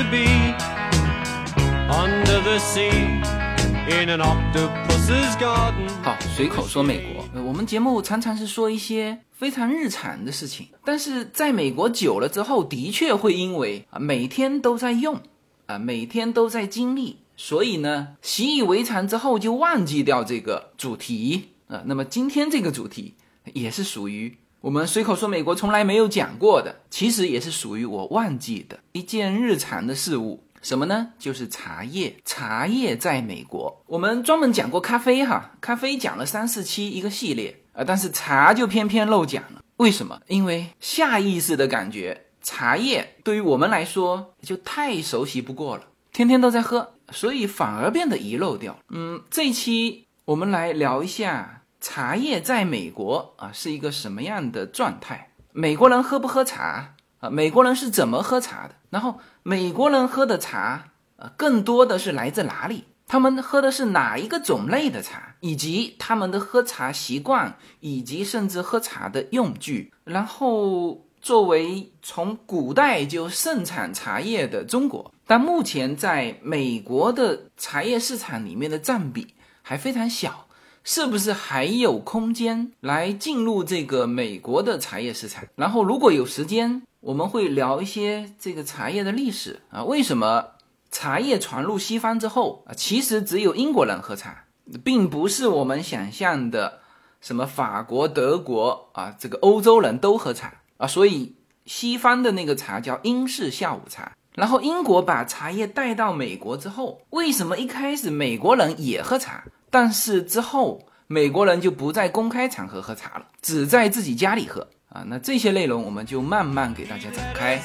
to be under the sea in an octopus garden. 好，随口说美国。我们节目常常是说一些非常日常的事情，但是在美国久了之后，的确会因为啊每天都在用，啊每天都在经历，所以呢习以为常之后就忘记掉这个主题啊。那么今天这个主题也是属于我们随口说美国从来没有讲过的，其实也是属于我忘记的一件日常的事物。什么呢？就是茶叶。茶叶在美国，我们专门讲过咖啡哈，咖啡讲了三四期一个系列啊，但是茶就偏偏漏讲了。为什么？因为下意识的感觉，茶叶对于我们来说就太熟悉不过了，天天都在喝，所以反而变得遗漏掉。嗯，这一期我们来聊一下茶叶在美国啊是一个什么样的状态？美国人喝不喝茶啊？美国人是怎么喝茶的？然后美国人喝的茶，啊，更多的是来自哪里？他们喝的是哪一个种类的茶，以及他们的喝茶习惯，以及甚至喝茶的用具。然后，作为从古代就盛产茶叶的中国，但目前在美国的茶叶市场里面的占比还非常小，是不是还有空间来进入这个美国的茶叶市场？然后，如果有时间，我们会聊一些这个茶叶的历史啊，为什么茶叶传入西方之后啊，其实只有英国人喝茶，并不是我们想象的什么法国、德国啊，这个欧洲人都喝茶啊，所以西方的那个茶叫英式下午茶。然后英国把茶叶带到美国之后，为什么一开始美国人也喝茶，但是之后美国人就不在公开场合喝茶了，只在自己家里喝？啊，那这些内容我们就慢慢给大家展开。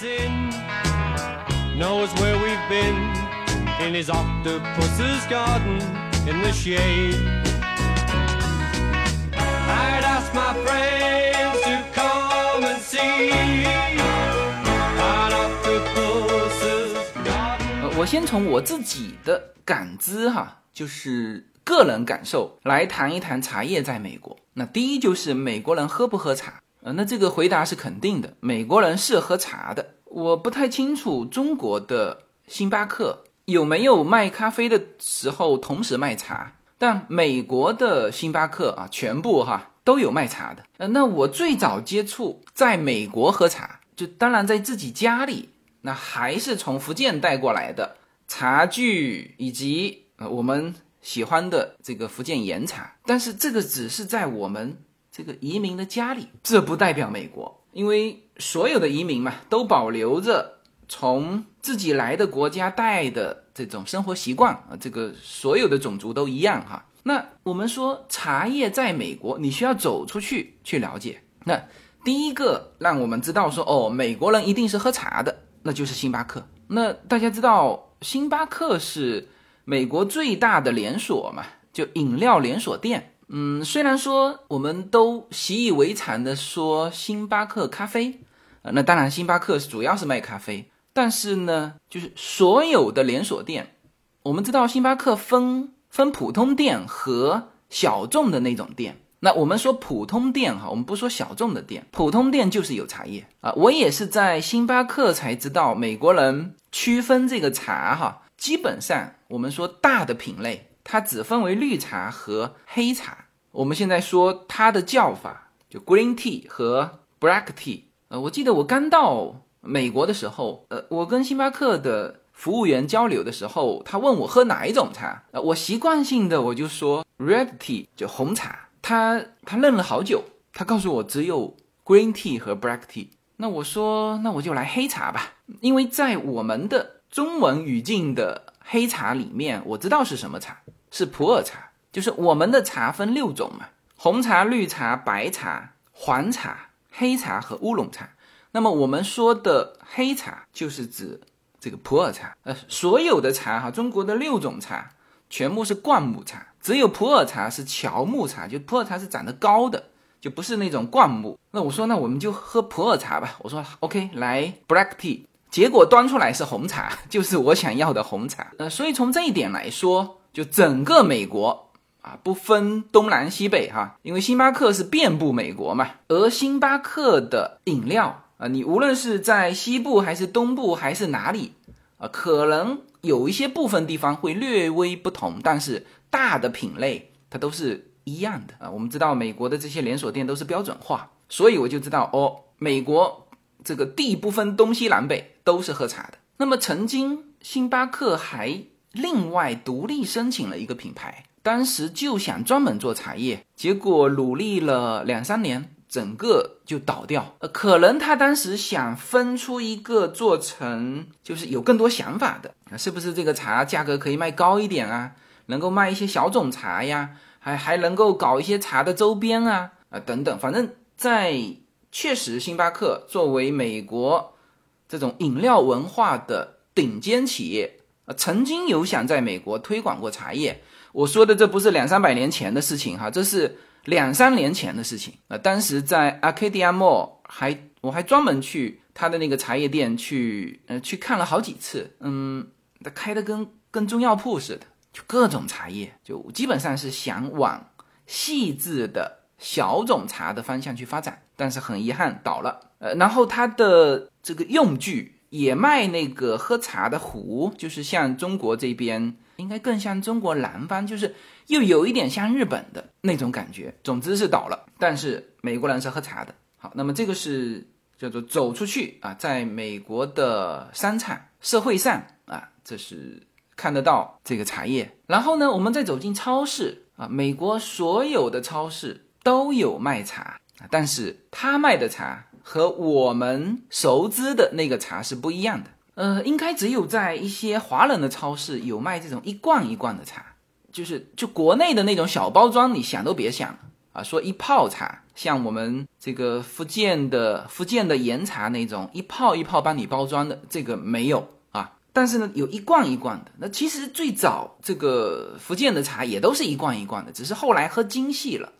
我先从我自己的感知哈，就是个人感受来谈一谈茶叶在美国。那第一就是美国人喝不喝茶？呃，那这个回答是肯定的，美国人是喝茶的。我不太清楚中国的星巴克有没有卖咖啡的时候同时卖茶，但美国的星巴克啊，全部哈都有卖茶的。呃，那我最早接触在美国喝茶，就当然在自己家里，那还是从福建带过来的茶具以及呃我们喜欢的这个福建岩茶，但是这个只是在我们这个移民的家里，这不代表美国，因为所有的移民嘛，都保留着从自己来的国家带的这种生活习惯啊，这个所有的种族都一样哈。那我们说茶叶在美国，你需要走出去去了解。那第一个让我们知道说，哦，美国人一定是喝茶的，那就是星巴克。那大家知道，星巴克是美国最大的连锁嘛，就饮料连锁店。嗯，虽然说我们都习以为常的说星巴克咖啡，呃，那当然星巴克主要是卖咖啡，但是呢，就是所有的连锁店，我们知道星巴克分分普通店和小众的那种店。那我们说普通店哈，我们不说小众的店，普通店就是有茶叶啊。我也是在星巴克才知道，美国人区分这个茶哈，基本上我们说大的品类，它只分为绿茶和黑茶。我们现在说它的叫法就 green tea 和 black tea。呃，我记得我刚到美国的时候，呃，我跟星巴克的服务员交流的时候，他问我喝哪一种茶，呃，我习惯性的我就说 red tea 就红茶。他他愣了好久，他告诉我只有 green tea 和 black tea。那我说那我就来黑茶吧，因为在我们的中文语境的黑茶里面，我知道是什么茶，是普洱茶。就是我们的茶分六种嘛，红茶、绿茶、白茶、黄茶、黑茶和乌龙茶。那么我们说的黑茶就是指这个普洱茶。呃，所有的茶哈，中国的六种茶全部是灌木茶，只有普洱茶是乔木茶，就普洱茶是长得高的，就不是那种灌木。那我说那我们就喝普洱茶吧。我说 OK，来 black tea。结果端出来是红茶，就是我想要的红茶。呃，所以从这一点来说，就整个美国。啊，不分东南西北哈，因为星巴克是遍布美国嘛，而星巴克的饮料啊，你无论是在西部还是东部还是哪里，啊，可能有一些部分地方会略微不同，但是大的品类它都是一样的啊。我们知道美国的这些连锁店都是标准化，所以我就知道哦，美国这个地不分东西南北都是喝茶的。那么曾经星巴克还另外独立申请了一个品牌，当时就想专门做茶叶，结果努力了两三年。整个就倒掉，呃，可能他当时想分出一个做成，就是有更多想法的啊，是不是这个茶价格可以卖高一点啊？能够卖一些小种茶呀，还还能够搞一些茶的周边啊，啊等等，反正在确实，星巴克作为美国这种饮料文化的顶尖企业啊，曾经有想在美国推广过茶叶。我说的这不是两三百年前的事情哈，这是。两三年前的事情啊，当时在 Arcadia Mall 还我还专门去他的那个茶叶店去，呃，去看了好几次。嗯，他开的跟跟中药铺似的，就各种茶叶，就基本上是想往细致的小种茶的方向去发展，但是很遗憾倒了。呃，然后他的这个用具也卖那个喝茶的壶，就是像中国这边。应该更像中国南方，就是又有一点像日本的那种感觉。总之是倒了，但是美国人是喝茶的。好，那么这个是叫做走出去啊，在美国的商场、社会上啊，这是看得到这个茶叶。然后呢，我们再走进超市啊，美国所有的超市都有卖茶，但是他卖的茶和我们熟知的那个茶是不一样的。呃，应该只有在一些华人的超市有卖这种一罐一罐的茶，就是就国内的那种小包装，你想都别想啊！说一泡茶，像我们这个福建的福建的岩茶那种一泡一泡帮你包装的，这个没有啊。但是呢，有一罐一罐的。那其实最早这个福建的茶也都是一罐一罐的，只是后来喝精细了。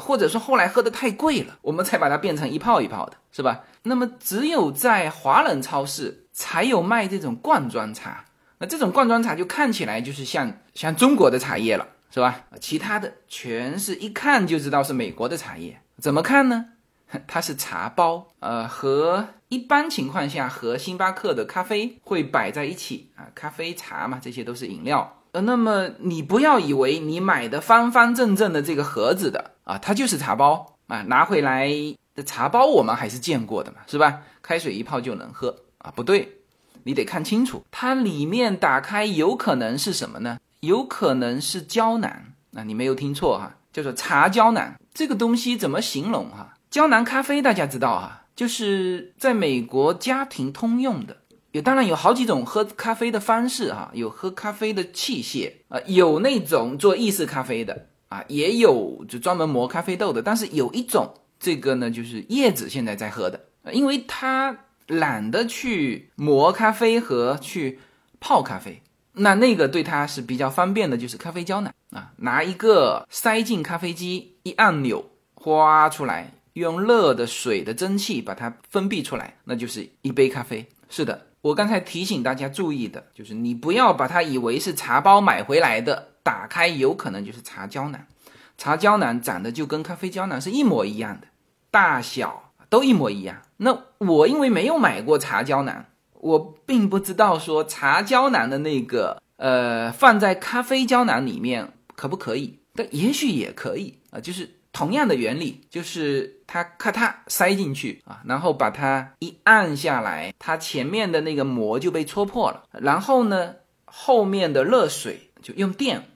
或者说后来喝的太贵了，我们才把它变成一泡一泡的，是吧？那么只有在华人超市才有卖这种罐装茶，那这种罐装茶就看起来就是像像中国的茶叶了，是吧？其他的全是一看就知道是美国的茶叶，怎么看呢？它是茶包，呃，和一般情况下和星巴克的咖啡会摆在一起啊，咖啡茶嘛，这些都是饮料。呃，那么你不要以为你买的方方正正的这个盒子的啊，它就是茶包啊，拿回来的茶包我们还是见过的嘛，是吧？开水一泡就能喝啊？不对，你得看清楚，它里面打开有可能是什么呢？有可能是胶囊啊，你没有听错哈，叫做茶胶囊。这个东西怎么形容哈？胶囊咖啡大家知道哈，就是在美国家庭通用的。有当然有好几种喝咖啡的方式哈，有喝咖啡的器械啊，有那种做意式咖啡的啊，也有就专门磨咖啡豆的。但是有一种这个呢，就是叶子现在在喝的，因为他懒得去磨咖啡和去泡咖啡，那那个对他是比较方便的，就是咖啡胶囊啊，拿一个塞进咖啡机，一按钮哗出来，用热的水的蒸汽把它分泌出来，那就是一杯咖啡。是的。我刚才提醒大家注意的就是，你不要把它以为是茶包买回来的，打开有可能就是茶胶囊。茶胶囊长得就跟咖啡胶囊是一模一样的，大小都一模一样。那我因为没有买过茶胶囊，我并不知道说茶胶囊的那个呃放在咖啡胶囊里面可不可以，但也许也可以啊，就是。同样的原理，就是它咔嗒塞进去啊，然后把它一按下来，它前面的那个膜就被戳破了。然后呢，后面的热水就用电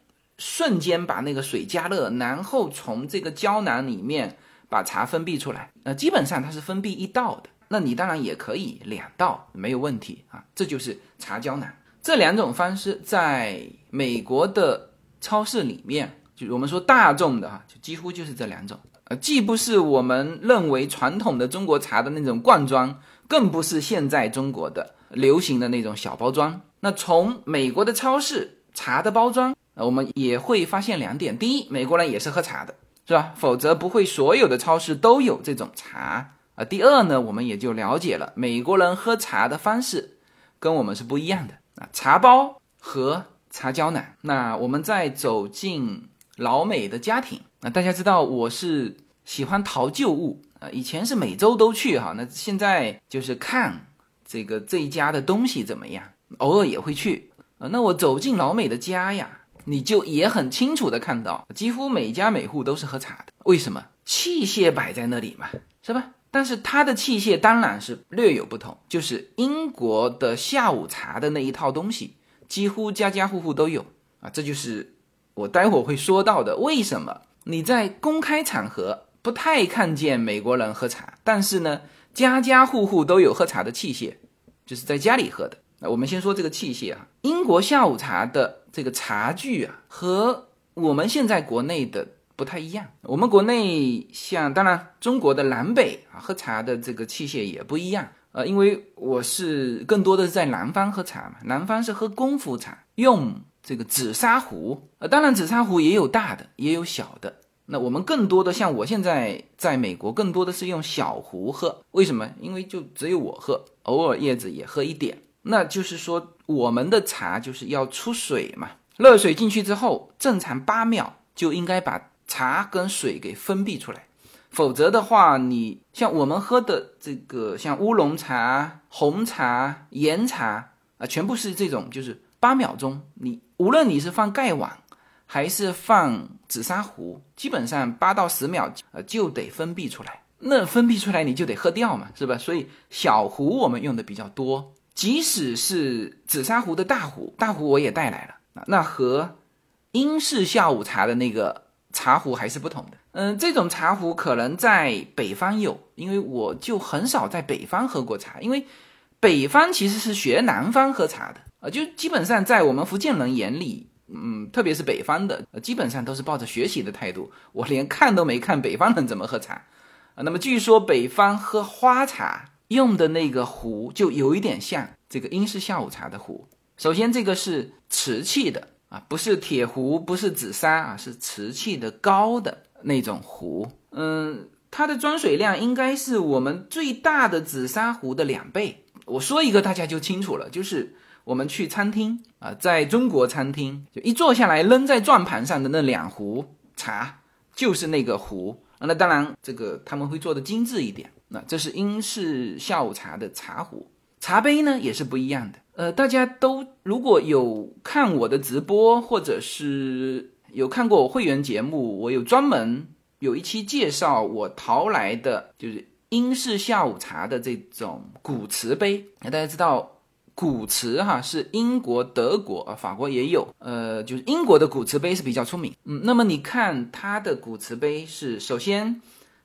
瞬间把那个水加热，然后从这个胶囊里面把茶分泌出来。那基本上它是分泌一道的，那你当然也可以两道，没有问题啊。这就是茶胶囊。这两种方式在美国的超市里面。就我们说大众的哈，就几乎就是这两种，呃，既不是我们认为传统的中国茶的那种罐装，更不是现在中国的流行的那种小包装。那从美国的超市茶的包装，我们也会发现两点：第一，美国人也是喝茶的，是吧？否则不会所有的超市都有这种茶啊。第二呢，我们也就了解了美国人喝茶的方式跟我们是不一样的啊，茶包和茶胶囊。那我们再走进。老美的家庭啊，大家知道我是喜欢淘旧物啊，以前是每周都去哈，那现在就是看这个这一家的东西怎么样。偶尔也会去。啊，那我走进老美的家呀，你就也很清楚的看到，几乎每家每户都是喝茶的。为什么？器械摆在那里嘛，是吧？但是它的器械当然是略有不同，就是英国的下午茶的那一套东西，几乎家家户户都有啊。这就是我待会会说到的，为什么你在公开场合不太看见美国人喝茶，但是呢，家家户户都有喝茶的器械，就是在家里喝的。那我们先说这个器械啊，英国下午茶的这个茶具啊，和我们现在国内的不太一样。我们国内像，当然中国的南北啊，喝茶的这个器械也不一样。呃，因为我是更多的是在南方喝茶嘛，南方是喝功夫茶，用这个紫砂壶。呃，当然紫砂壶也有大的，也有小的。那我们更多的像我现在在美国，更多的是用小壶喝。为什么？因为就只有我喝，偶尔叶子也喝一点。那就是说，我们的茶就是要出水嘛，热水进去之后，正常八秒就应该把茶跟水给分泌出来，否则的话，你像我们喝的这个像乌龙茶、红茶、岩茶啊，全部是这种，就是八秒钟，你无论你是放盖碗还是放紫砂壶，基本上八到十秒呃就得分泌出来，那分泌出来你就得喝掉嘛，是吧？所以小壶我们用的比较多。即使是紫砂壶的大壶，大壶我也带来了那和英式下午茶的那个茶壶还是不同的。嗯，这种茶壶可能在北方有，因为我就很少在北方喝过茶，因为北方其实是学南方喝茶的啊，就基本上在我们福建人眼里，嗯，特别是北方的，基本上都是抱着学习的态度。我连看都没看北方人怎么喝茶啊。那么据说北方喝花茶。用的那个壶就有一点像这个英式下午茶的壶。首先，这个是瓷器的啊，不是铁壶，不是紫砂啊，是瓷器的高的那种壶。嗯，它的装水量应该是我们最大的紫砂壶的两倍。我说一个大家就清楚了，就是我们去餐厅啊，在中国餐厅就一坐下来扔在转盘上的那两壶茶，就是那个壶。那当然，这个他们会做的精致一点。那这是英式下午茶的茶壶，茶杯呢也是不一样的。呃，大家都如果有看我的直播，或者是有看过我会员节目，我有专门有一期介绍我淘来的就是英式下午茶的这种古瓷杯。那大家知道古瓷哈是英国、德国啊、法国也有，呃，就是英国的古瓷杯是比较出名。嗯，那么你看它的古瓷杯是首先。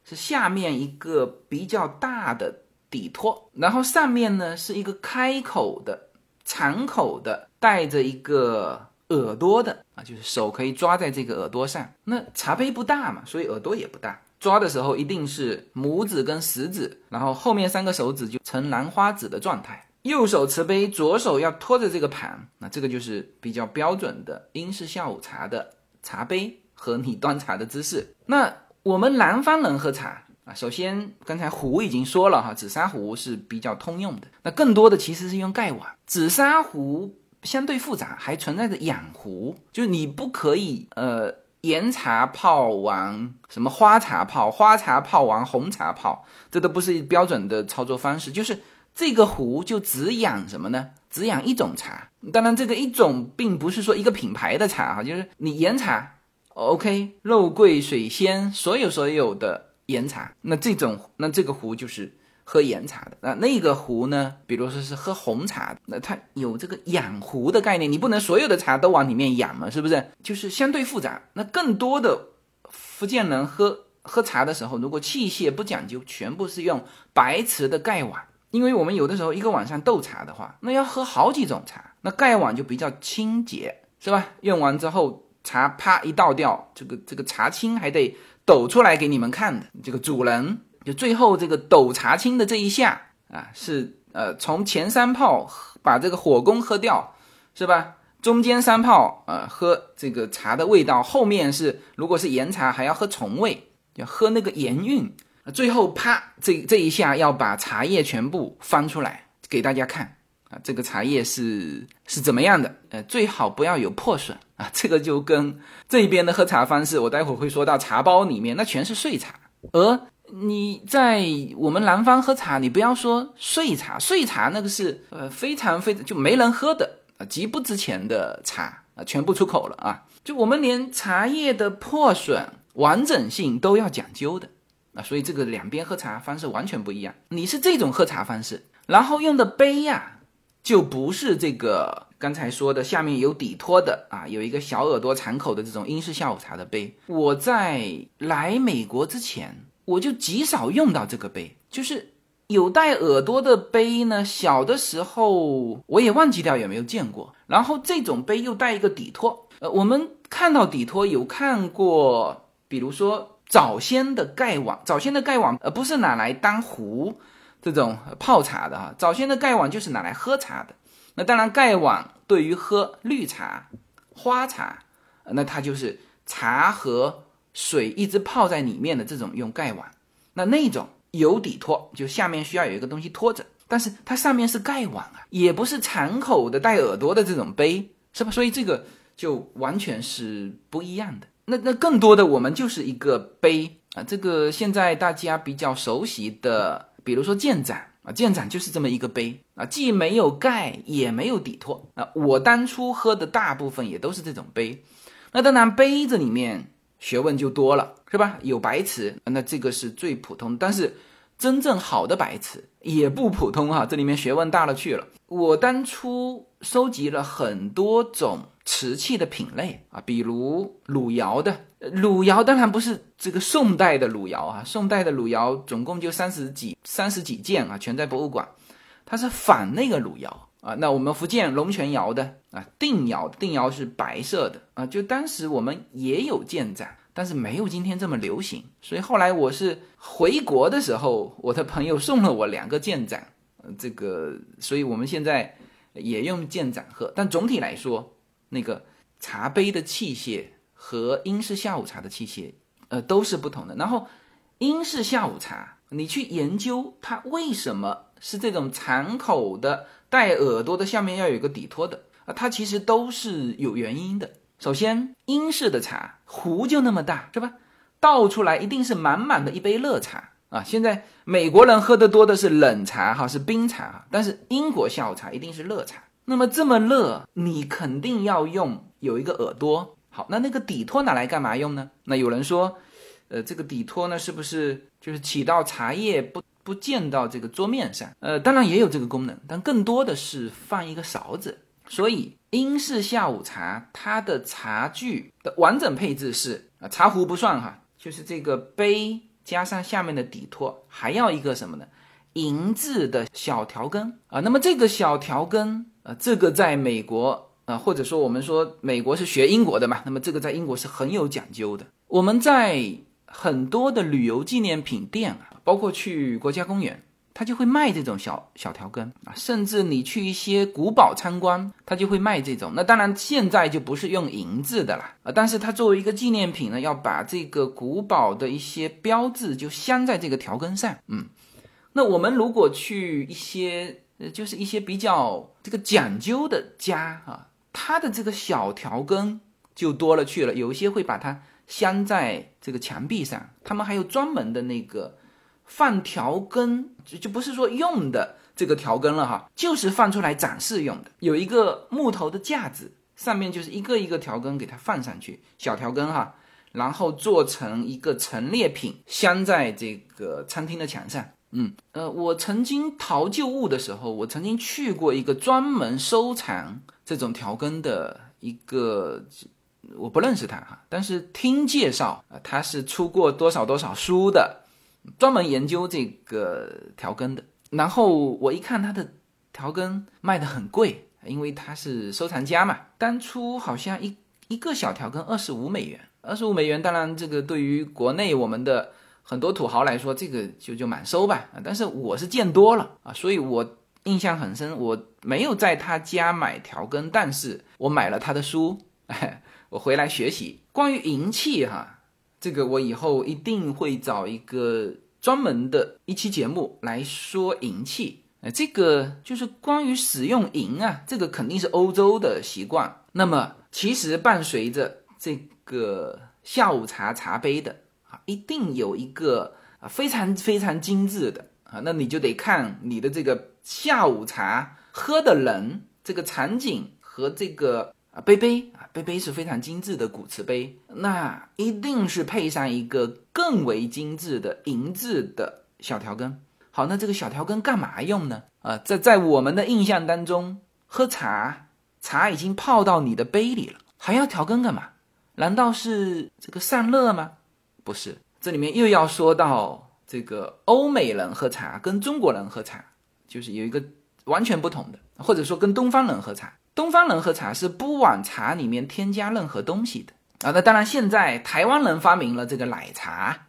是下面一个比较大的底托，然后上面呢是一个开口的敞口的，带着一个耳朵的啊，就是手可以抓在这个耳朵上。那茶杯不大嘛，所以耳朵也不大，抓的时候一定是拇指跟食指，然后后面三个手指就呈兰花指的状态。右手持杯，左手要托着这个盘，那这个就是比较标准的英式下午茶的茶杯和你端茶的姿势。那。我们南方人喝茶啊，首先刚才壶已经说了哈，紫砂壶是比较通用的。那更多的其实是用盖碗，紫砂壶相对复杂，还存在着养壶，就是你不可以呃岩茶泡完什么花茶泡，花茶泡完红茶泡，这都不是标准的操作方式。就是这个壶就只养什么呢？只养一种茶。当然这个一种并不是说一个品牌的茶哈，就是你岩茶。OK，肉桂、水仙，所有所有的岩茶，那这种那这个壶就是喝岩茶的。那那个壶呢？比如说是喝红茶，那它有这个养壶的概念，你不能所有的茶都往里面养嘛，是不是？就是相对复杂。那更多的福建人喝喝茶的时候，如果器械不讲究，全部是用白瓷的盖碗，因为我们有的时候一个晚上斗茶的话，那要喝好几种茶，那盖碗就比较清洁，是吧？用完之后。茶啪一倒掉，这个这个茶青还得抖出来给你们看的。这个主人就最后这个抖茶青的这一下啊，是呃从前三泡把这个火功喝掉，是吧？中间三泡啊喝这个茶的味道，后面是如果是岩茶还要喝重味，要喝那个盐韵。最后啪这这一下要把茶叶全部翻出来给大家看。啊，这个茶叶是是怎么样的？呃，最好不要有破损啊。这个就跟这边的喝茶方式，我待会儿会说到茶包里面，那全是碎茶。而你在我们南方喝茶，你不要说碎茶，碎茶那个是呃非常非常就没人喝的啊，极不值钱的茶啊，全部出口了啊。就我们连茶叶的破损完整性都要讲究的啊，所以这个两边喝茶方式完全不一样。你是这种喝茶方式，然后用的杯呀，就不是这个刚才说的下面有底托的啊，有一个小耳朵敞口的这种英式下午茶的杯。我在来美国之前。我就极少用到这个杯，就是有带耳朵的杯呢。小的时候我也忘记掉有没有见过。然后这种杯又带一个底托，呃，我们看到底托有看过，比如说早先的盖碗，早先的盖碗呃不是拿来当壶这种泡茶的哈，早先的盖碗就是拿来喝茶的。那当然盖碗对于喝绿茶、花茶，那它就是茶和。水一直泡在里面的这种用盖碗，那那种有底托，就下面需要有一个东西托着，但是它上面是盖碗啊，也不是敞口的带耳朵的这种杯，是吧？所以这个就完全是不一样的。那那更多的我们就是一个杯啊，这个现在大家比较熟悉的，比如说建盏啊，剑盏就是这么一个杯啊，既没有盖也没有底托啊。我当初喝的大部分也都是这种杯，那当然杯子里面。学问就多了，是吧？有白瓷，那这个是最普通。但是真正好的白瓷也不普通哈，这里面学问大了去了。我当初收集了很多种瓷器的品类啊，比如汝窑的，汝窑当然不是这个宋代的汝窑啊，宋代的汝窑总共就三十几三十几件啊，全在博物馆。它是仿那个汝窑啊。那我们福建龙泉窑的啊，定窑，定窑是白色的啊。就当时我们也有建盏，但是没有今天这么流行。所以后来我是回国的时候，我的朋友送了我两个建盏，这个，所以我们现在也用建盏喝。但总体来说，那个茶杯的器械和英式下午茶的器械，呃，都是不同的。然后英式下午茶，你去研究它为什么。是这种敞口的、带耳朵的，下面要有一个底托的啊，它其实都是有原因的。首先，英式的茶壶就那么大，是吧？倒出来一定是满满的一杯热茶啊。现在美国人喝的多的是冷茶哈，是冰茶，但是英国下午茶一定是热茶。那么这么热，你肯定要用有一个耳朵。好，那那个底托拿来干嘛用呢？那有人说，呃，这个底托呢，是不是就是起到茶叶不？不溅到这个桌面上，呃，当然也有这个功能，但更多的是放一个勺子。所以英式下午茶它的茶具的完整配置是啊，茶壶不算哈，就是这个杯加上下面的底托，还要一个什么呢？银质的小调羹啊。那么这个小调羹啊，这个在美国啊，或者说我们说美国是学英国的嘛，那么这个在英国是很有讲究的。我们在很多的旅游纪念品店啊。包括去国家公园，他就会卖这种小小条根啊，甚至你去一些古堡参观，他就会卖这种。那当然现在就不是用银子的了啊，但是它作为一个纪念品呢，要把这个古堡的一些标志就镶在这个条根上。嗯，那我们如果去一些呃，就是一些比较这个讲究的家啊，它的这个小条根就多了去了，有一些会把它镶在这个墙壁上，他们还有专门的那个。放调羹就就不是说用的这个调羹了哈，就是放出来展示用的。有一个木头的架子，上面就是一个一个调羹给它放上去，小调羹哈，然后做成一个陈列品，镶在这个餐厅的墙上。嗯，呃，我曾经淘旧物的时候，我曾经去过一个专门收藏这种调羹的一个，我不认识他哈，但是听介绍啊，他是出过多少多少书的。专门研究这个调羹的，然后我一看他的调羹卖的很贵，因为他是收藏家嘛。当初好像一一个小调羹二十五美元，二十五美元，当然这个对于国内我们的很多土豪来说，这个就就满收吧。但是我是见多了啊，所以我印象很深。我没有在他家买调羹，但是我买了他的书，哎 我回来学习关于银器哈。这个我以后一定会找一个专门的一期节目来说银器。呃，这个就是关于使用银啊，这个肯定是欧洲的习惯。那么，其实伴随着这个下午茶茶杯的，一定有一个啊，非常非常精致的啊，那你就得看你的这个下午茶喝的人这个场景和这个啊杯杯啊杯杯是非常精致的古瓷杯，那一定是配上一个更为精致的银质的小调羹。好，那这个小调羹干嘛用呢？啊，在在我们的印象当中，喝茶茶已经泡到你的杯里了，还要调羹干嘛？难道是这个散热吗？不是，这里面又要说到这个欧美人喝茶跟中国人喝茶，就是有一个完全不同的，或者说跟东方人喝茶，东方人喝茶是不往茶里面添加任何东西的啊。那当然，现在台湾人发明了这个奶茶，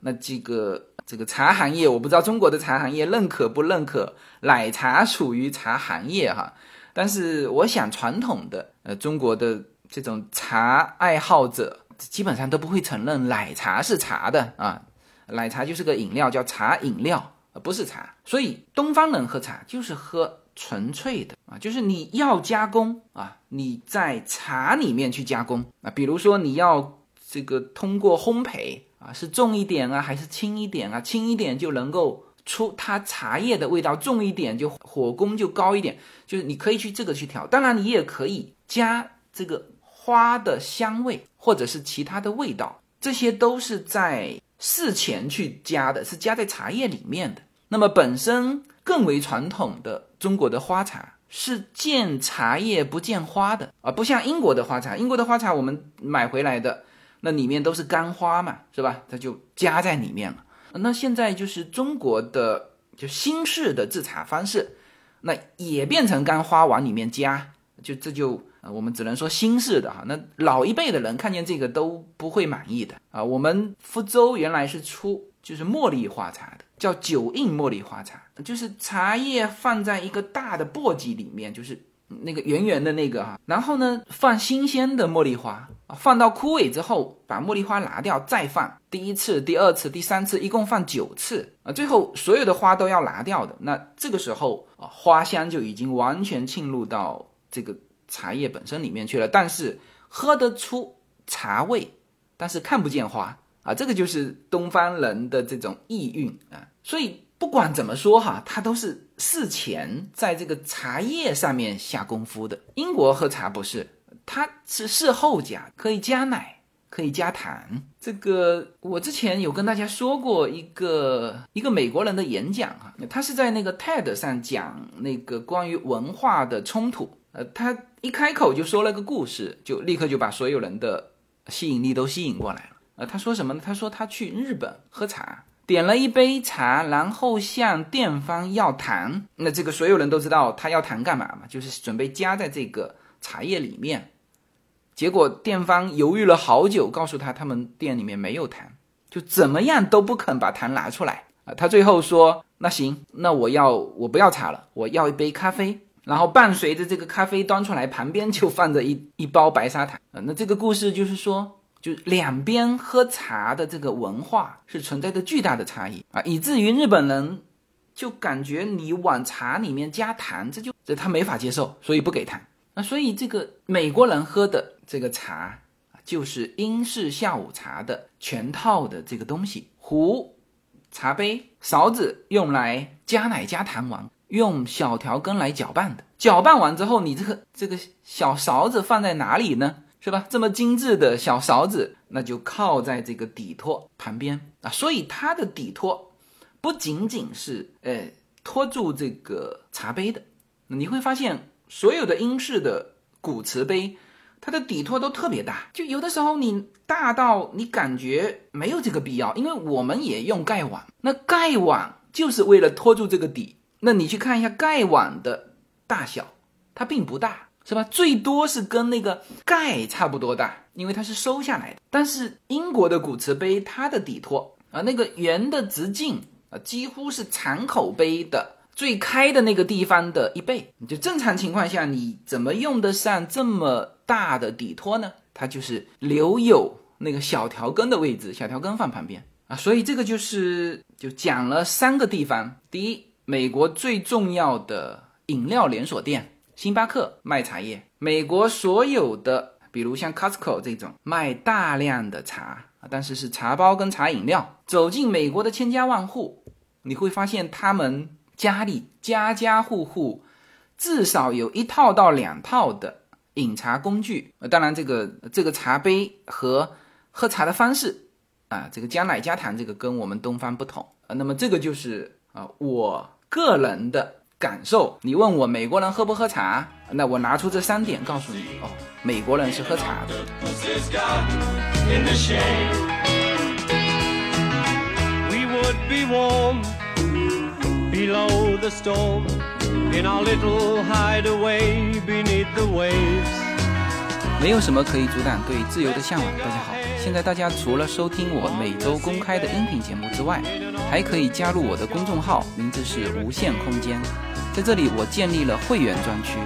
那这个。这个茶行业，我不知道中国的茶行业认可不认可奶茶属于茶行业哈，但是我想传统的呃中国的这种茶爱好者基本上都不会承认奶茶是茶的啊，奶茶就是个饮料，叫茶饮料，不是茶。所以东方人喝茶就是喝纯粹的啊，就是你要加工啊，你在茶里面去加工啊，比如说你要这个通过烘焙。啊，是重一点啊，还是轻一点啊？轻一点就能够出它茶叶的味道，重一点就火功就高一点。就是你可以去这个去调，当然你也可以加这个花的香味或者是其他的味道，这些都是在事前去加的，是加在茶叶里面的。那么本身更为传统的中国的花茶是见茶叶不见花的啊，不像英国的花茶，英国的花茶我们买回来的。那里面都是干花嘛，是吧？它就加在里面了。那现在就是中国的就新式的制茶方式，那也变成干花往里面加，就这就我们只能说新式的哈。那老一辈的人看见这个都不会满意的啊。我们福州原来是出就是茉莉花茶的，叫九印茉莉花茶，就是茶叶放在一个大的簸箕里面，就是。那个圆圆的那个哈，然后呢，放新鲜的茉莉花啊，放到枯萎之后，把茉莉花拿掉，再放第一次、第二次、第三次，一共放九次啊，最后所有的花都要拿掉的。那这个时候啊，花香就已经完全浸入到这个茶叶本身里面去了，但是喝得出茶味，但是看不见花啊，这个就是东方人的这种意蕴啊，所以。不管怎么说哈，它都是事前在这个茶叶上面下功夫的。英国喝茶不是，它是事后加，可以加奶，可以加糖。这个我之前有跟大家说过一个一个美国人的演讲哈，他是在那个 TED 上讲那个关于文化的冲突。呃，他一开口就说了个故事，就立刻就把所有人的吸引力都吸引过来了。呃，他说什么呢？他说他去日本喝茶。点了一杯茶，然后向店方要糖。那这个所有人都知道他要糖干嘛嘛？就是准备加在这个茶叶里面。结果店方犹豫了好久，告诉他他们店里面没有糖，就怎么样都不肯把糖拿出来啊。他最后说：“那行，那我要我不要茶了，我要一杯咖啡。”然后伴随着这个咖啡端出来，旁边就放着一 一包白砂糖啊。那这个故事就是说。就两边喝茶的这个文化是存在着巨大的差异啊，以至于日本人就感觉你往茶里面加糖，这就这他没法接受，所以不给糖。那所以这个美国人喝的这个茶就是英式下午茶的全套的这个东西：壶、茶杯、勺子，用来加奶加糖完，用小调羹来搅拌的。搅拌完之后，你这个这个小勺子放在哪里呢？是吧？这么精致的小勺子，那就靠在这个底托旁边啊。所以它的底托不仅仅是呃托住这个茶杯的，你会发现所有的英式的古瓷杯，它的底托都特别大。就有的时候你大到你感觉没有这个必要，因为我们也用盖碗，那盖碗就是为了托住这个底。那你去看一下盖碗的大小，它并不大。是吧？最多是跟那个盖差不多大，因为它是收下来的。但是英国的古瓷杯，它的底托啊，那个圆的直径啊，几乎是敞口杯的最开的那个地方的一倍。就正常情况下，你怎么用得上这么大的底托呢？它就是留有那个小条根的位置，小条根放旁边啊。所以这个就是就讲了三个地方。第一，美国最重要的饮料连锁店。星巴克卖茶叶，美国所有的，比如像 Costco 这种卖大量的茶但是是茶包跟茶饮料。走进美国的千家万户，你会发现他们家里家家户户至少有一套到两套的饮茶工具。当然这个这个茶杯和喝茶的方式啊，这个加奶加糖，这个跟我们东方不同啊。那么这个就是啊，我个人的。感受，你问我美国人喝不喝茶？那我拿出这三点告诉你哦，美国人是喝茶的。没有什么可以阻挡对自由的向往。大家好，现在大家除了收听我每周公开的音频节目之外，还可以加入我的公众号，名字是无限空间。在这里，我建立了会员专区，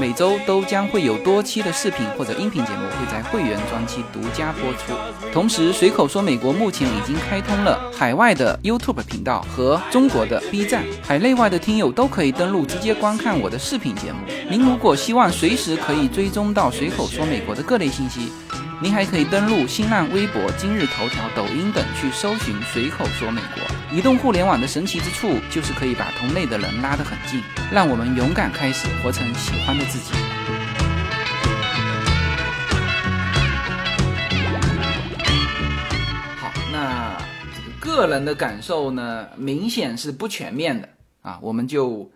每周都将会有多期的视频或者音频节目会在会员专区独家播出。同时，随口说美国目前已经开通了海外的 YouTube 频道和中国的 B 站，海内外的听友都可以登录直接观看我的视频节目。您如果希望随时可以追踪到随口说美国的各类信息。您还可以登录新浪微博、今日头条、抖音等去搜寻“随口说美国”。移动互联网的神奇之处，就是可以把同类的人拉得很近，让我们勇敢开始，活成喜欢的自己。好，那这个个人的感受呢，明显是不全面的啊。我们就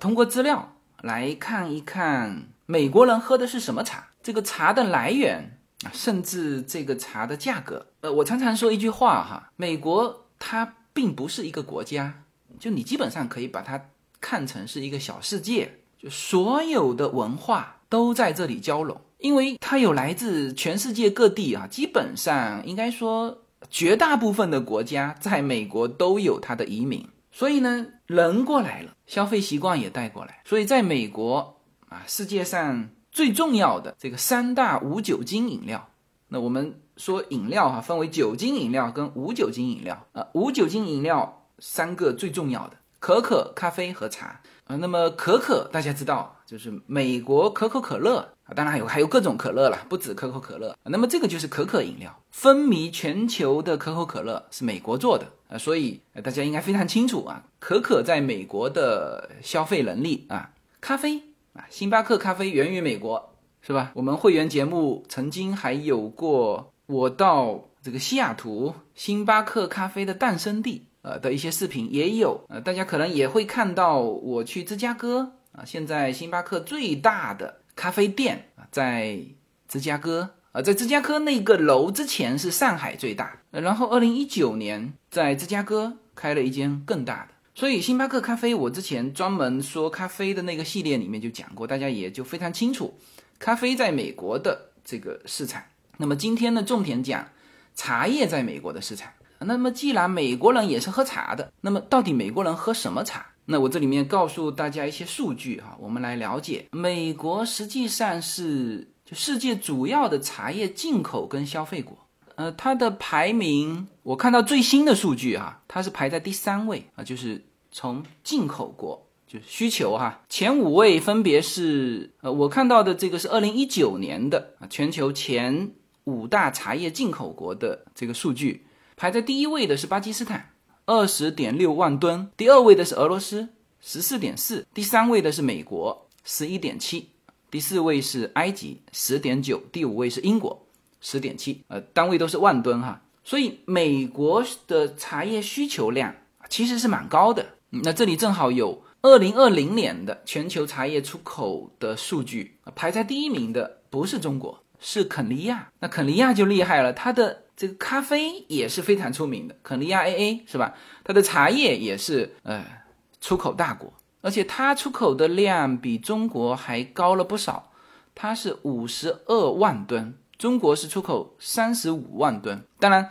通过资料来看一看，美国人喝的是什么茶，这个茶的来源。啊，甚至这个茶的价格，呃，我常常说一句话哈，美国它并不是一个国家，就你基本上可以把它看成是一个小世界，就所有的文化都在这里交融，因为它有来自全世界各地啊，基本上应该说绝大部分的国家在美国都有它的移民，所以呢，人过来了，消费习惯也带过来，所以在美国啊，世界上。最重要的这个三大无酒精饮料，那我们说饮料哈，分为酒精饮料跟无酒精饮料啊。无酒精饮料三个最重要的，可可、咖啡和茶啊。那么可可大家知道，就是美国可口可乐啊，当然还有还有各种可乐了，不止可口可乐。那么这个就是可可饮料，风靡全球的可口可乐是美国做的啊，所以大家应该非常清楚啊，可可在美国的消费能力啊，咖啡。啊，星巴克咖啡源于美国，是吧？我们会员节目曾经还有过我到这个西雅图星巴克咖啡的诞生地，呃的一些视频也有。呃，大家可能也会看到我去芝加哥啊，现在星巴克最大的咖啡店啊在芝加哥啊，在芝加哥那个楼之前是上海最大，然后二零一九年在芝加哥开了一间更大的。所以星巴克咖啡，我之前专门说咖啡的那个系列里面就讲过，大家也就非常清楚，咖啡在美国的这个市场。那么今天呢，重点讲茶叶在美国的市场。那么既然美国人也是喝茶的，那么到底美国人喝什么茶？那我这里面告诉大家一些数据哈，我们来了解，美国实际上是就世界主要的茶叶进口跟消费国。呃，它的排名我看到最新的数据哈，它是排在第三位啊，就是从进口国就是需求哈，前五位分别是呃，我看到的这个是二零一九年的啊，全球前五大茶叶进口国的这个数据，排在第一位的是巴基斯坦，二十点六万吨，第二位的是俄罗斯，十四点四，第三位的是美国，十一点七，第四位是埃及，十点九，第五位是英国。十点七，呃，单位都是万吨哈，所以美国的茶叶需求量其实是蛮高的。那这里正好有二零二零年的全球茶叶出口的数据，排在第一名的不是中国，是肯尼亚。那肯尼亚就厉害了，它的这个咖啡也是非常出名的，肯尼亚 AA 是吧？它的茶叶也是呃出口大国，而且它出口的量比中国还高了不少，它是五十二万吨。中国是出口三十五万吨，当然，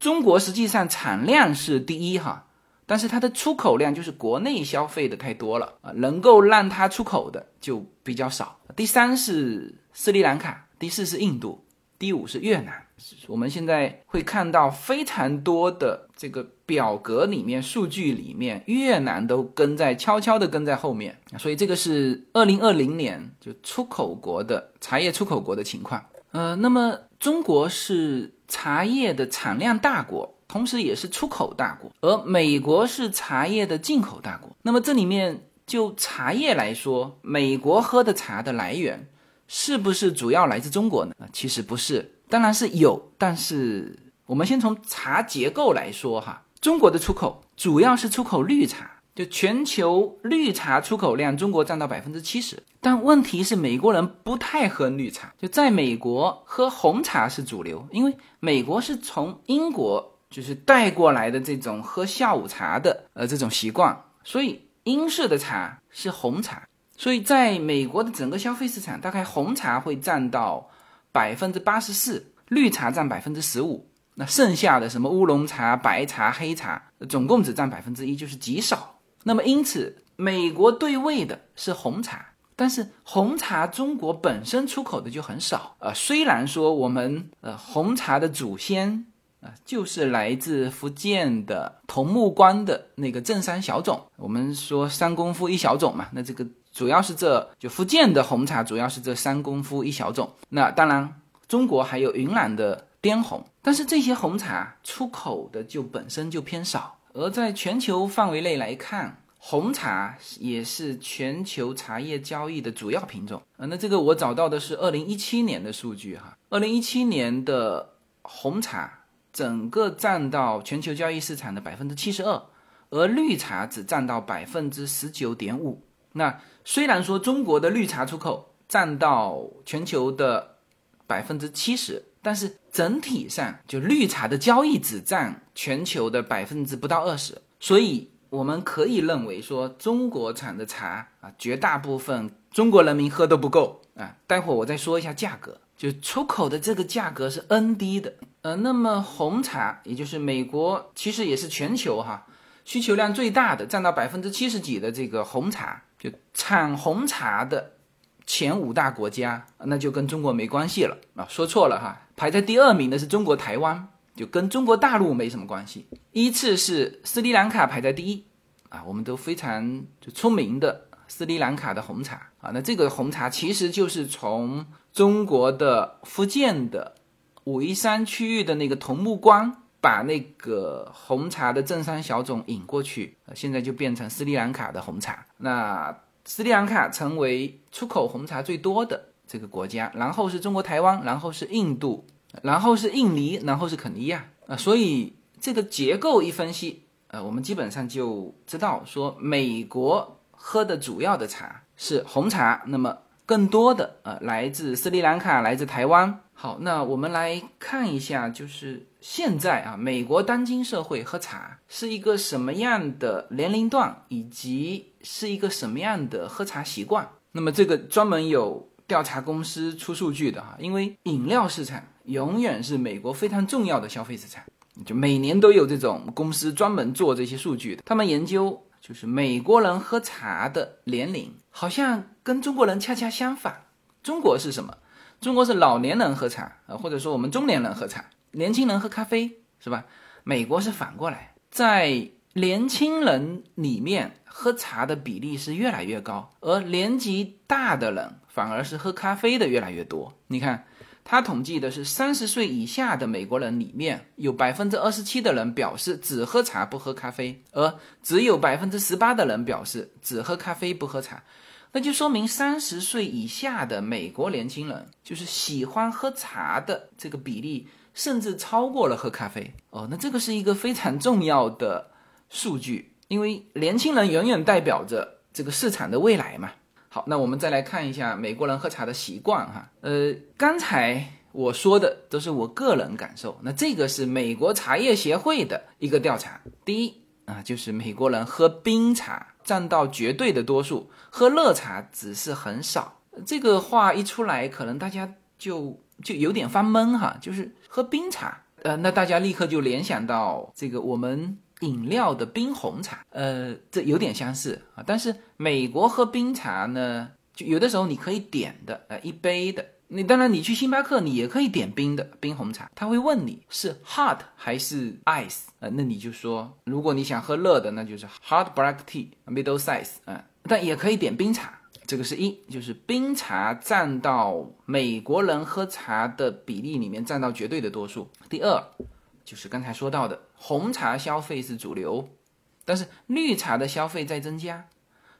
中国实际上产量是第一哈，但是它的出口量就是国内消费的太多了啊，能够让它出口的就比较少。第三是斯里兰卡，第四是印度，第五是越南。我们现在会看到非常多的这个表格里面数据里面，越南都跟在悄悄的跟在后面，所以这个是二零二零年就出口国的茶叶出口国的情况。呃，那么中国是茶叶的产量大国，同时也是出口大国，而美国是茶叶的进口大国。那么这里面就茶叶来说，美国喝的茶的来源是不是主要来自中国呢？啊，其实不是，当然是有，但是我们先从茶结构来说哈，中国的出口主要是出口绿茶。就全球绿茶出口量，中国占到百分之七十，但问题是美国人不太喝绿茶。就在美国，喝红茶是主流，因为美国是从英国就是带过来的这种喝下午茶的呃这种习惯，所以英式的茶是红茶。所以在美国的整个消费市场，大概红茶会占到百分之八十四，绿茶占百分之十五，那剩下的什么乌龙茶、白茶、黑茶，总共只占百分之一，就是极少。那么，因此，美国对位的是红茶，但是红茶中国本身出口的就很少啊。虽然说我们呃红茶的祖先啊就是来自福建的桐木关的那个正山小种，我们说三功夫一小种嘛，那这个主要是这就福建的红茶主要是这三功夫一小种。那当然，中国还有云南的滇红，但是这些红茶出口的就本身就偏少。而在全球范围内来看，红茶也是全球茶叶交易的主要品种啊。那这个我找到的是二零一七年的数据哈，二零一七年的红茶整个占到全球交易市场的百分之七十二，而绿茶只占到百分之十九点五。那虽然说中国的绿茶出口占到全球的百分之七十，但是整体上就绿茶的交易只占。全球的百分之不到二十，所以我们可以认为说，中国产的茶啊，绝大部分中国人民喝都不够啊。待会儿我再说一下价格，就出口的这个价格是 N 低的。呃，那么红茶，也就是美国，其实也是全球哈需求量最大的，占到百分之七十几的这个红茶，就产红茶的前五大国家，那就跟中国没关系了啊，说错了哈，排在第二名的是中国台湾。就跟中国大陆没什么关系。依次是斯里兰卡排在第一，啊，我们都非常就出名的斯里兰卡的红茶啊。那这个红茶其实就是从中国的福建的武夷山区域的那个桐木关，把那个红茶的正山小种引过去，现在就变成斯里兰卡的红茶。那斯里兰卡成为出口红茶最多的这个国家，然后是中国台湾，然后是印度。然后是印尼，然后是肯尼亚啊，所以这个结构一分析，呃，我们基本上就知道说，美国喝的主要的茶是红茶，那么更多的呃来自斯里兰卡，来自台湾。好，那我们来看一下，就是现在啊，美国当今社会喝茶是一个什么样的年龄段，以及是一个什么样的喝茶习惯。那么这个专门有调查公司出数据的哈，因为饮料市场。永远是美国非常重要的消费市场，就每年都有这种公司专门做这些数据的。他们研究就是美国人喝茶的年龄，好像跟中国人恰恰相反。中国是什么？中国是老年人喝茶啊，或者说我们中年人喝茶，年轻人喝咖啡，是吧？美国是反过来，在年轻人里面喝茶的比例是越来越高，而年纪大的人反而是喝咖啡的越来越多。你看。他统计的是三十岁以下的美国人里面有百分之二十七的人表示只喝茶不喝咖啡，而只有百分之十八的人表示只喝咖啡不喝茶，那就说明三十岁以下的美国年轻人就是喜欢喝茶的这个比例甚至超过了喝咖啡哦，那这个是一个非常重要的数据，因为年轻人远远代表着这个市场的未来嘛。好，那我们再来看一下美国人喝茶的习惯哈。呃，刚才我说的都是我个人感受，那这个是美国茶叶协会的一个调查。第一啊，就是美国人喝冰茶占到绝对的多数，喝热茶只是很少。这个话一出来，可能大家就就有点发懵哈，就是喝冰茶，呃，那大家立刻就联想到这个我们。饮料的冰红茶，呃，这有点相似啊。但是美国喝冰茶呢，就有的时候你可以点的，呃，一杯的。你当然你去星巴克，你也可以点冰的冰红茶。他会问你是 hot 还是 ice，呃，那你就说，如果你想喝热的，那就是 hot black tea middle size，嗯，但也可以点冰茶。这个是一，就是冰茶占到美国人喝茶的比例里面占到绝对的多数。第二，就是刚才说到的红茶消费是主流，但是绿茶的消费在增加，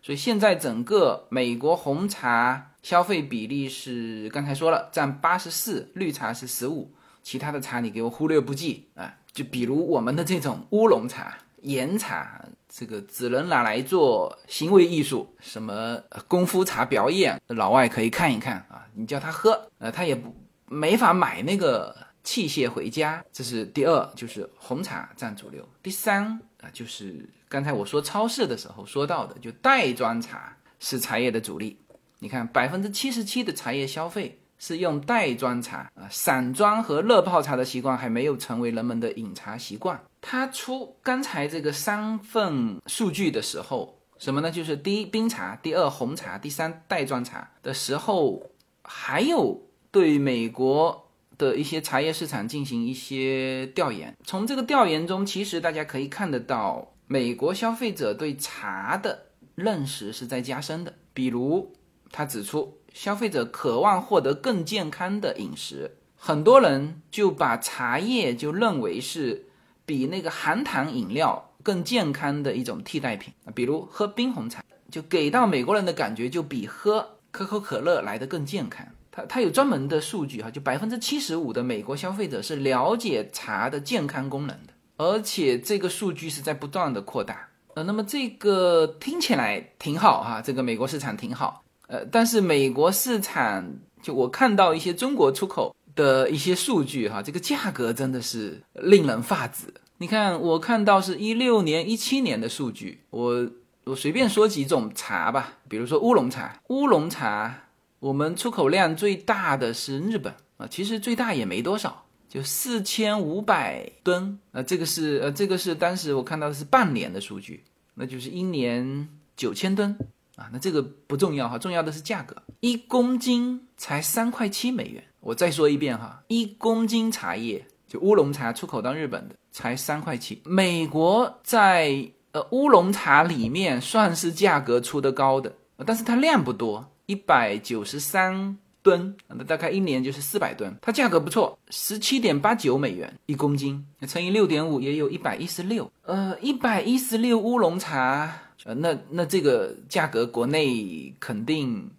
所以现在整个美国红茶消费比例是刚才说了占八十四，绿茶是十五，其他的茶你给我忽略不计啊。就比如我们的这种乌龙茶、岩茶。这个只能拿来做行为艺术，什么功夫茶表演，老外可以看一看啊。你叫他喝，呃，他也不没法买那个器械回家。这是第二，就是红茶占主流。第三啊，就是刚才我说超市的时候说到的，就袋装茶是茶叶的主力。你看，百分之七十七的茶叶消费是用袋装茶啊，散装和热泡茶的习惯还没有成为人们的饮茶习惯。他出刚才这个三份数据的时候，什么呢？就是第一冰茶，第二红茶，第三袋装茶的时候，还有对美国的一些茶叶市场进行一些调研。从这个调研中，其实大家可以看得到，美国消费者对茶的认识是在加深的。比如，他指出，消费者渴望获得更健康的饮食，很多人就把茶叶就认为是。比那个含糖饮料更健康的一种替代品，比如喝冰红茶，就给到美国人的感觉就比喝可口可乐来的更健康。它它有专门的数据哈，就百分之七十五的美国消费者是了解茶的健康功能的，而且这个数据是在不断的扩大。呃，那么这个听起来挺好哈，这个美国市场挺好。呃，但是美国市场就我看到一些中国出口。的一些数据哈，这个价格真的是令人发指。你看，我看到是一六年、一七年的数据，我我随便说几种茶吧，比如说乌龙茶，乌龙茶我们出口量最大的是日本啊，其实最大也没多少，就四千五百吨啊，这个是呃这个是当时我看到的是半年的数据，那就是一年九千吨啊，那这个不重要哈，重要的是价格，一公斤才三块七美元。我再说一遍哈，一公斤茶叶就乌龙茶出口到日本的才三块七。美国在呃乌龙茶里面算是价格出的高的，但是它量不多，一百九十三吨，那大概一年就是四百吨，它价格不错，十七点八九美元一公斤，乘以六点五也有一百一十六。呃，一百一十六乌龙茶，呃，那那这个价格国内肯定。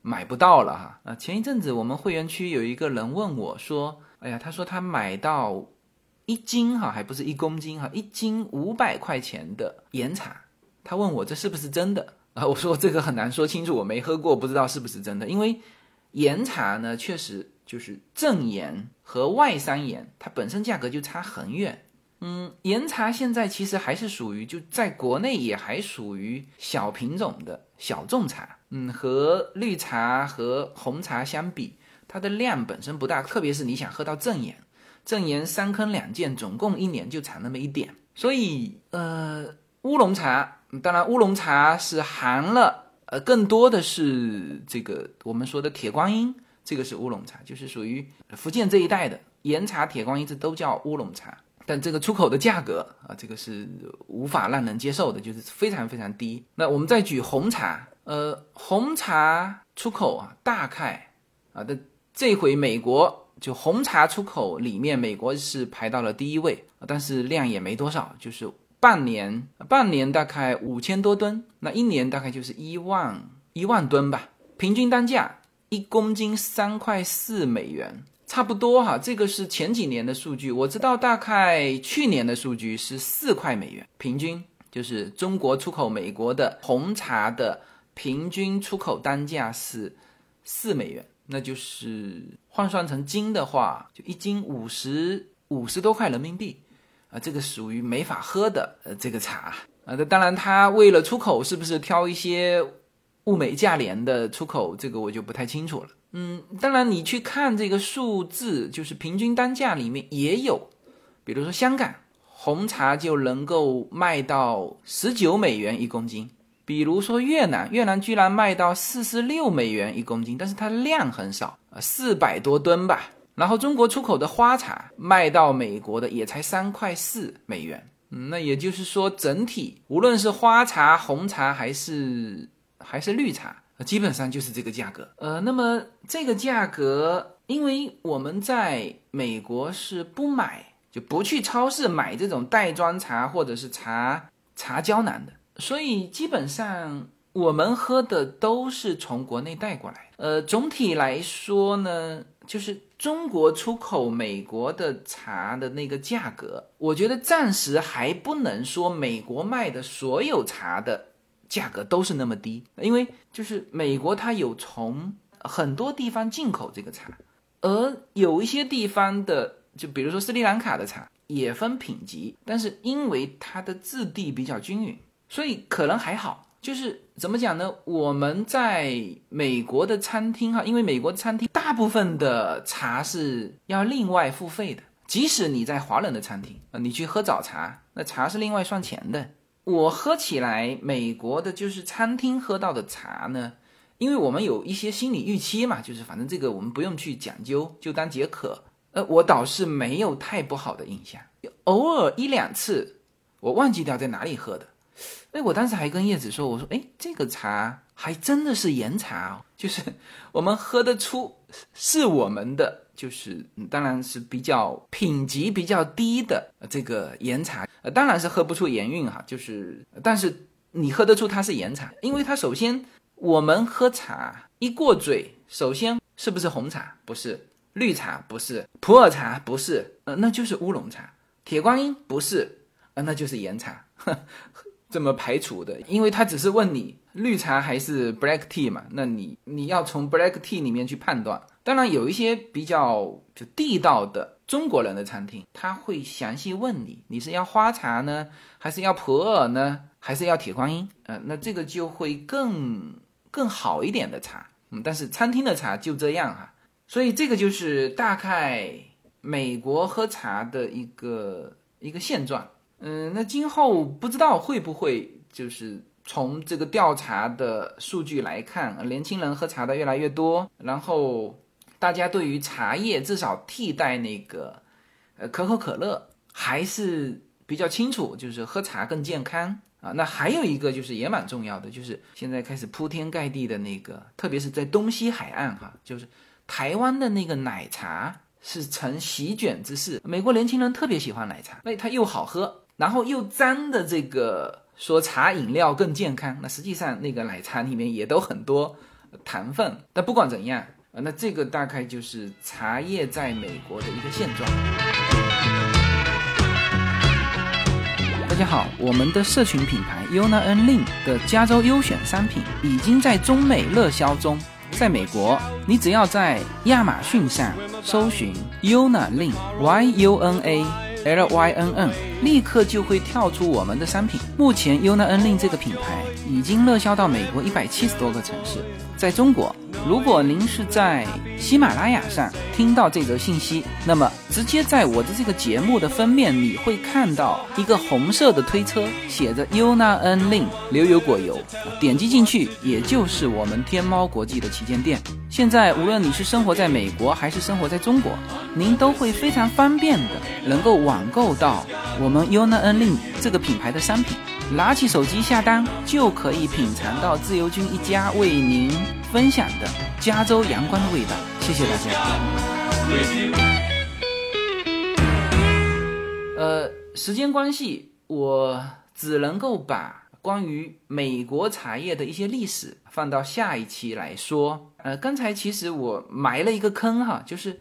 买不到了哈啊！前一阵子我们会员区有一个人问我说：“哎呀，他说他买到一斤哈，还不是一公斤哈，一斤五百块钱的岩茶。”他问我这是不是真的啊？我说这个很难说清楚，我没喝过，不知道是不是真的。因为岩茶呢，确实就是正岩和外山岩，它本身价格就差很远。嗯，岩茶现在其实还是属于就在国内也还属于小品种的小众茶。嗯，和绿茶和红茶相比，它的量本身不大，特别是你想喝到正岩，正岩三坑两涧，总共一年就产那么一点。所以，呃，乌龙茶，当然乌龙茶是含了，呃，更多的是这个我们说的铁观音，这个是乌龙茶，就是属于福建这一带的岩茶、铁观音，这都叫乌龙茶。但这个出口的价格啊，这个是无法让人接受的，就是非常非常低。那我们再举红茶。呃，红茶出口啊，大概啊的这回美国就红茶出口里面，美国是排到了第一位，但是量也没多少，就是半年半年大概五千多吨，那一年大概就是一万一万吨吧，平均单价一公斤三块四美元，差不多哈。这个是前几年的数据，我知道大概去年的数据是四块美元，平均就是中国出口美国的红茶的。平均出口单价是四美元，那就是换算成斤的话，就一斤五十五十多块人民币啊，这个属于没法喝的呃这个茶啊。那当然，他为了出口，是不是挑一些物美价廉的出口？这个我就不太清楚了。嗯，当然你去看这个数字，就是平均单价里面也有，比如说香港红茶就能够卖到十九美元一公斤。比如说越南，越南居然卖到四十六美元一公斤，但是它量很少啊，四百多吨吧。然后中国出口的花茶卖到美国的也才三块四美元，嗯，那也就是说整体无论是花茶、红茶还是还是绿茶基本上就是这个价格。呃，那么这个价格，因为我们在美国是不买，就不去超市买这种袋装茶或者是茶茶胶囊的，所以基本上我们喝的都是从国内带过来。呃，总体来说呢，就是中国出口美国的茶的那个价格，我觉得暂时还不能说美国卖的所有茶的。价格都是那么低，因为就是美国它有从很多地方进口这个茶，而有一些地方的，就比如说斯里兰卡的茶也分品级，但是因为它的质地比较均匀，所以可能还好。就是怎么讲呢？我们在美国的餐厅哈，因为美国的餐厅大部分的茶是要另外付费的，即使你在华人的餐厅啊，你去喝早茶，那茶是另外算钱的。我喝起来，美国的就是餐厅喝到的茶呢，因为我们有一些心理预期嘛，就是反正这个我们不用去讲究，就当解渴。呃，我倒是没有太不好的印象，偶尔一两次，我忘记掉在哪里喝的。哎，我当时还跟叶子说，我说，哎，这个茶还真的是岩茶哦，就是 我们喝得出是我们的。就是当然是比较品级比较低的这个岩茶，呃，当然是喝不出盐韵哈。就是，但是你喝得出它是岩茶，因为它首先我们喝茶一过嘴，首先是不是红茶？不是，绿茶不是，普洱茶不是，呃，那就是乌龙茶。铁观音不是，呃，那就是岩茶。呵 这么排除的，因为他只是问你绿茶还是 black tea 嘛，那你你要从 black tea 里面去判断。当然，有一些比较就地道的中国人的餐厅，他会详细问你，你是要花茶呢，还是要普洱呢，还是要铁观音？呃，那这个就会更更好一点的茶。嗯，但是餐厅的茶就这样哈，所以这个就是大概美国喝茶的一个一个现状。嗯，那今后不知道会不会就是从这个调查的数据来看，年轻人喝茶的越来越多，然后。大家对于茶叶至少替代那个，呃，可口可乐还是比较清楚，就是喝茶更健康啊。那还有一个就是也蛮重要的，就是现在开始铺天盖地的那个，特别是在东西海岸哈，就是台湾的那个奶茶是成席卷之势。美国年轻人特别喜欢奶茶，那它又好喝，然后又沾的这个说茶饮料更健康，那实际上那个奶茶里面也都很多糖分。但不管怎样。那这个大概就是茶叶在美国的一个现状。大家好，我们的社群品牌 Yuna N Lin 的加州优选商品已经在中美热销中。在美国，你只要在亚马逊上搜寻 Yuna Lin Y U N A L Y N N，立刻就会跳出我们的商品。目前 Yuna N Lin 这个品牌已经热销到美国一百七十多个城市，在中国。如果您是在喜马拉雅上听到这则信息，那么直接在我的这个节目的封面，你会看到一个红色的推车，写着 Yuna N Lin 流油果油，点击进去，也就是我们天猫国际的旗舰店。现在无论你是生活在美国还是生活在中国，您都会非常方便的能够网购到我们 UNA N Lin 这个品牌的商品。拿起手机下单，就可以品尝到自由军一家为您分享的加州阳光的味道。谢谢大家。呃，时间关系，我只能够把关于美国茶叶的一些历史放到下一期来说。呃，刚才其实我埋了一个坑哈，就是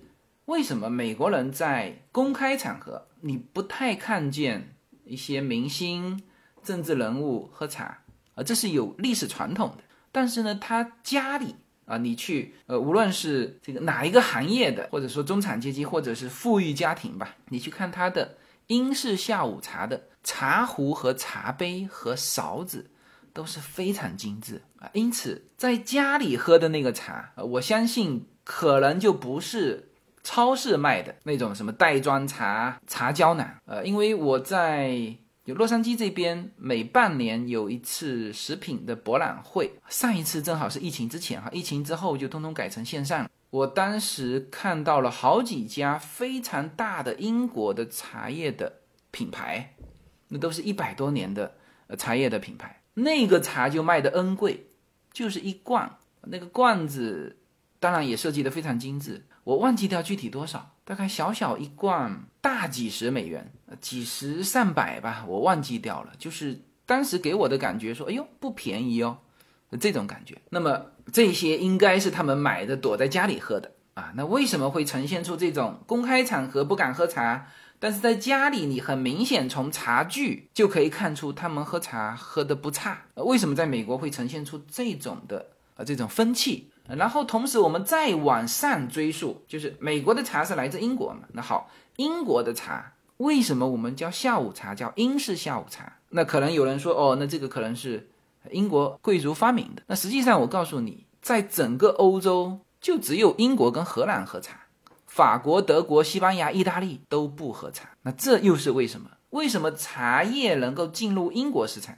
为什么美国人在公开场合你不太看见一些明星？政治人物喝茶啊，这是有历史传统的。但是呢，他家里啊，你去呃，无论是这个哪一个行业的，或者说中产阶级，或者是富裕家庭吧，你去看他的英式下午茶的茶壶和茶杯和勺子都是非常精致啊。因此，在家里喝的那个茶，我相信可能就不是超市卖的那种什么袋装茶、茶胶囊。呃，因为我在。有洛杉矶这边每半年有一次食品的博览会，上一次正好是疫情之前哈，疫情之后就通通改成线上。我当时看到了好几家非常大的英国的茶叶的品牌，那都是一百多年的茶叶的品牌，那个茶就卖的 N 贵，就是一罐。那个罐子当然也设计的非常精致，我忘记掉具体多少，大概小小一罐，大几十美元，几十上百吧，我忘记掉了。就是当时给我的感觉说，哎呦，不便宜哦，这种感觉。那么这些应该是他们买的，躲在家里喝的啊。那为什么会呈现出这种公开场合不敢喝茶？但是在家里，你很明显从茶具就可以看出他们喝茶喝的不差。为什么在美国会呈现出这种的呃这种风气？然后同时我们再往上追溯，就是美国的茶是来自英国嘛？那好，英国的茶为什么我们叫下午茶，叫英式下午茶？那可能有人说，哦，那这个可能是英国贵族发明的。那实际上我告诉你，在整个欧洲就只有英国跟荷兰喝茶。法国、德国、西班牙、意大利都不喝茶，那这又是为什么？为什么茶叶能够进入英国市场，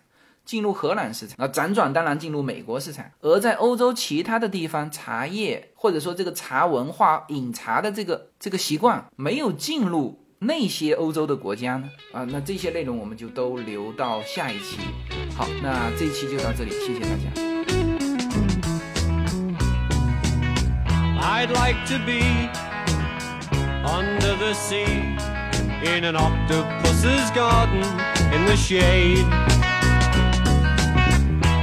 进入荷兰市场，那辗转当然进入美国市场，而在欧洲其他的地方，茶叶或者说这个茶文化、饮茶的这个这个习惯没有进入那些欧洲的国家呢？啊，那这些内容我们就都留到下一期。好，那这一期就到这里，谢谢大家。I'd like to be under the sea in an octopus's garden in the shade.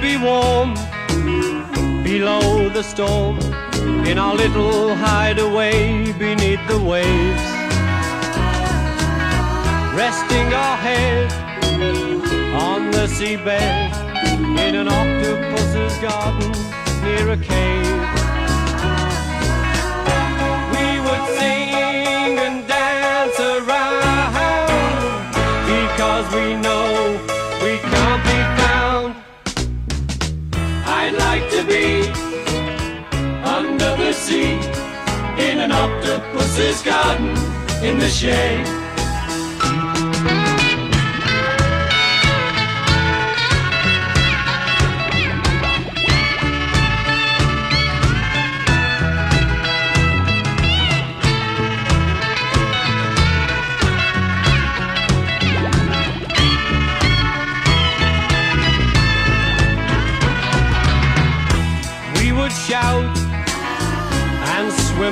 Be warm below the storm in our little hideaway beneath the waves, resting our head on the seabed in an octopus's garden near a cave. We would sing and dance around because we know we can't be. I'd like to be under the sea in an octopus's garden in the shade.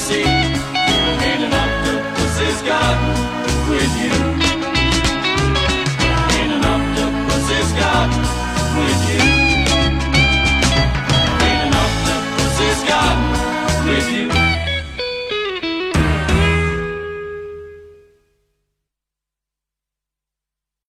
sea. An octopus is God with you. An octopus is God with you. An octopus is God with you.